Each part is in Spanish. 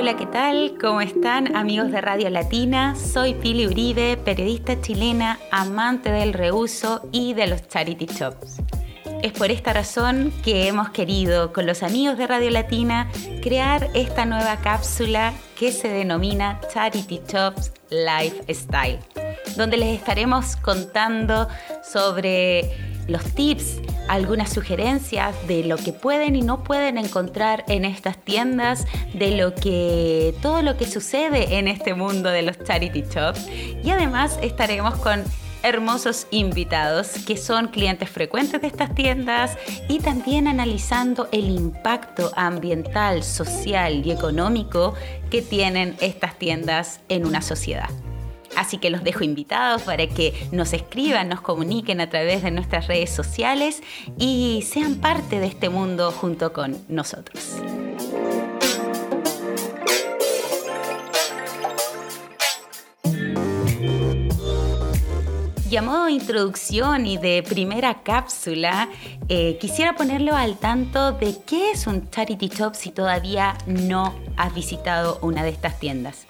Hola, ¿qué tal? ¿Cómo están amigos de Radio Latina? Soy Pili Uribe, periodista chilena, amante del reuso y de los charity shops. Es por esta razón que hemos querido, con los amigos de Radio Latina, crear esta nueva cápsula que se denomina Charity Shops Lifestyle, donde les estaremos contando sobre los tips, algunas sugerencias de lo que pueden y no pueden encontrar en estas tiendas, de lo que todo lo que sucede en este mundo de los charity shops y además estaremos con hermosos invitados que son clientes frecuentes de estas tiendas y también analizando el impacto ambiental, social y económico que tienen estas tiendas en una sociedad. Así que los dejo invitados para que nos escriban, nos comuniquen a través de nuestras redes sociales y sean parte de este mundo junto con nosotros. Y a modo de introducción y de primera cápsula, eh, quisiera ponerlo al tanto de qué es un charity shop si todavía no has visitado una de estas tiendas.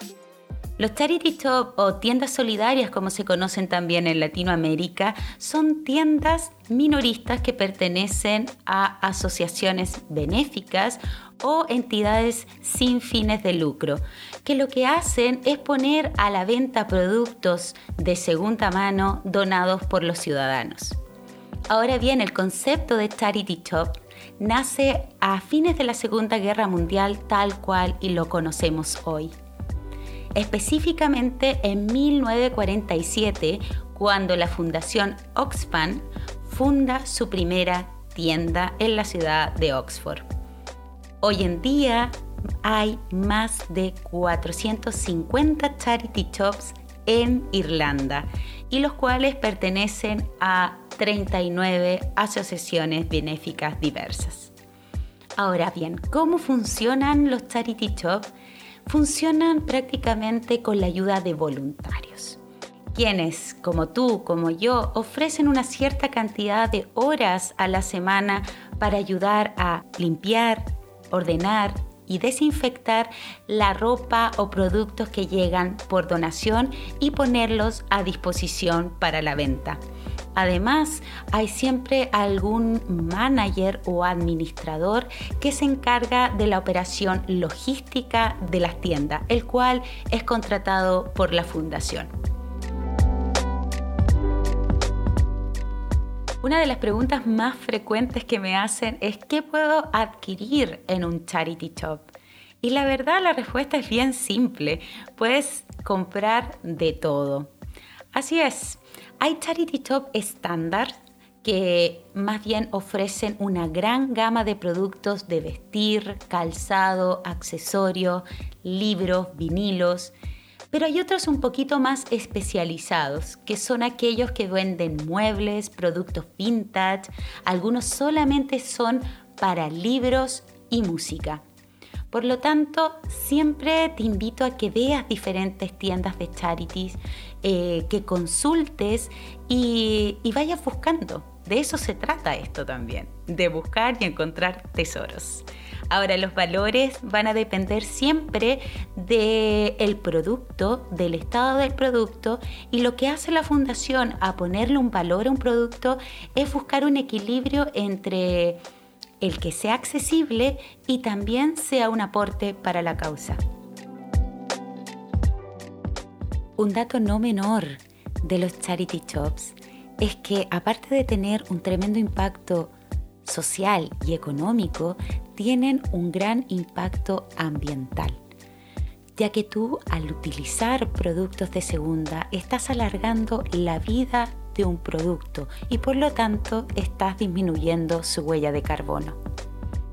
Los charity shop o tiendas solidarias, como se conocen también en Latinoamérica, son tiendas minoristas que pertenecen a asociaciones benéficas o entidades sin fines de lucro, que lo que hacen es poner a la venta productos de segunda mano donados por los ciudadanos. Ahora bien, el concepto de charity shop nace a fines de la Segunda Guerra Mundial tal cual y lo conocemos hoy. Específicamente en 1947, cuando la Fundación Oxfam funda su primera tienda en la ciudad de Oxford. Hoy en día hay más de 450 charity shops en Irlanda y los cuales pertenecen a 39 asociaciones benéficas diversas. Ahora bien, ¿cómo funcionan los charity shops? Funcionan prácticamente con la ayuda de voluntarios quienes, como tú, como yo, ofrecen una cierta cantidad de horas a la semana para ayudar a limpiar, ordenar y desinfectar la ropa o productos que llegan por donación y ponerlos a disposición para la venta. Además, hay siempre algún manager o administrador que se encarga de la operación logística de las tiendas, el cual es contratado por la fundación. Una de las preguntas más frecuentes que me hacen es ¿qué puedo adquirir en un charity shop? Y la verdad la respuesta es bien simple, puedes comprar de todo. Así es, hay charity shop estándar que más bien ofrecen una gran gama de productos de vestir, calzado, accesorios, libros, vinilos pero hay otros un poquito más especializados, que son aquellos que venden muebles, productos vintage, algunos solamente son para libros y música. Por lo tanto, siempre te invito a que veas diferentes tiendas de charities, eh, que consultes y vayas buscando. De eso se trata esto también, de buscar y encontrar tesoros. Ahora, los valores van a depender siempre del producto, del estado del producto y lo que hace la fundación a ponerle un valor a un producto es buscar un equilibrio entre el que sea accesible y también sea un aporte para la causa. Un dato no menor de los charity shops es que aparte de tener un tremendo impacto social y económico, tienen un gran impacto ambiental, ya que tú al utilizar productos de segunda estás alargando la vida de un producto y por lo tanto estás disminuyendo su huella de carbono.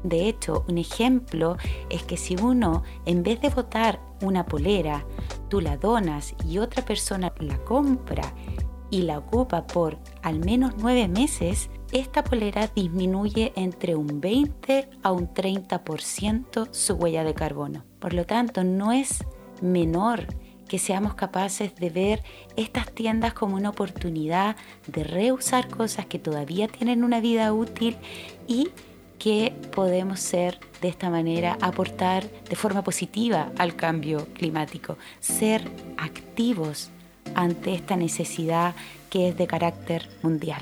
De hecho, un ejemplo es que si uno, en vez de botar una polera, tú la donas y otra persona la compra y la ocupa por al menos nueve meses, esta polera disminuye entre un 20 a un 30% su huella de carbono. Por lo tanto, no es menor que seamos capaces de ver estas tiendas como una oportunidad de reusar cosas que todavía tienen una vida útil y que podemos ser de esta manera, aportar de forma positiva al cambio climático, ser activos ante esta necesidad que es de carácter mundial.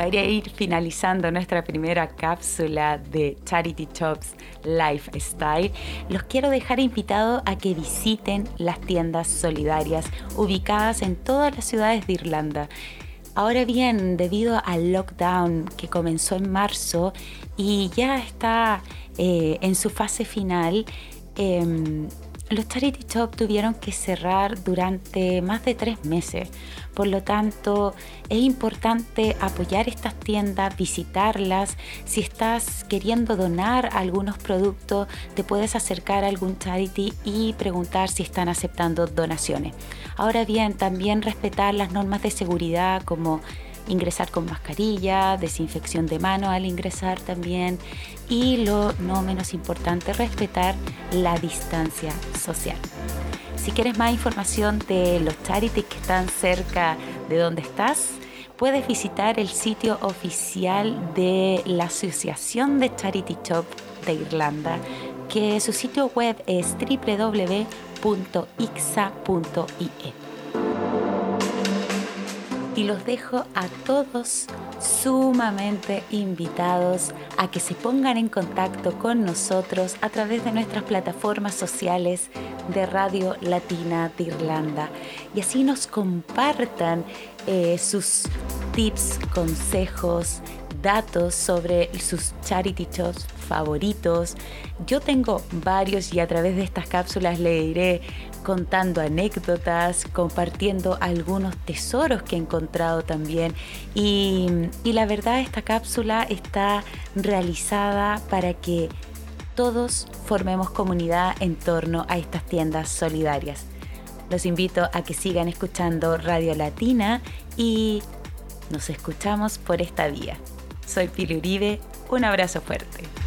Para ir finalizando nuestra primera cápsula de Charity Shops Lifestyle, los quiero dejar invitados a que visiten las tiendas solidarias ubicadas en todas las ciudades de Irlanda. Ahora bien, debido al lockdown que comenzó en marzo y ya está eh, en su fase final, em, los charity shops tuvieron que cerrar durante más de tres meses. Por lo tanto, es importante apoyar estas tiendas, visitarlas. Si estás queriendo donar algunos productos, te puedes acercar a algún charity y preguntar si están aceptando donaciones. Ahora bien, también respetar las normas de seguridad como ingresar con mascarilla, desinfección de mano al ingresar también y lo no menos importante, respetar la distancia social. Si quieres más información de los charities que están cerca de donde estás, puedes visitar el sitio oficial de la Asociación de Charity Shop de Irlanda, que su sitio web es www.ixa.ie y los dejo a todos sumamente invitados a que se pongan en contacto con nosotros a través de nuestras plataformas sociales de Radio Latina de Irlanda. Y así nos compartan eh, sus tips, consejos, datos sobre sus charity shows favoritos. Yo tengo varios y a través de estas cápsulas le iré contando anécdotas, compartiendo algunos tesoros que he encontrado también. Y, y la verdad esta cápsula está realizada para que todos formemos comunidad en torno a estas tiendas solidarias. Los invito a que sigan escuchando Radio Latina y nos escuchamos por esta vía. Soy Pili Uribe, un abrazo fuerte.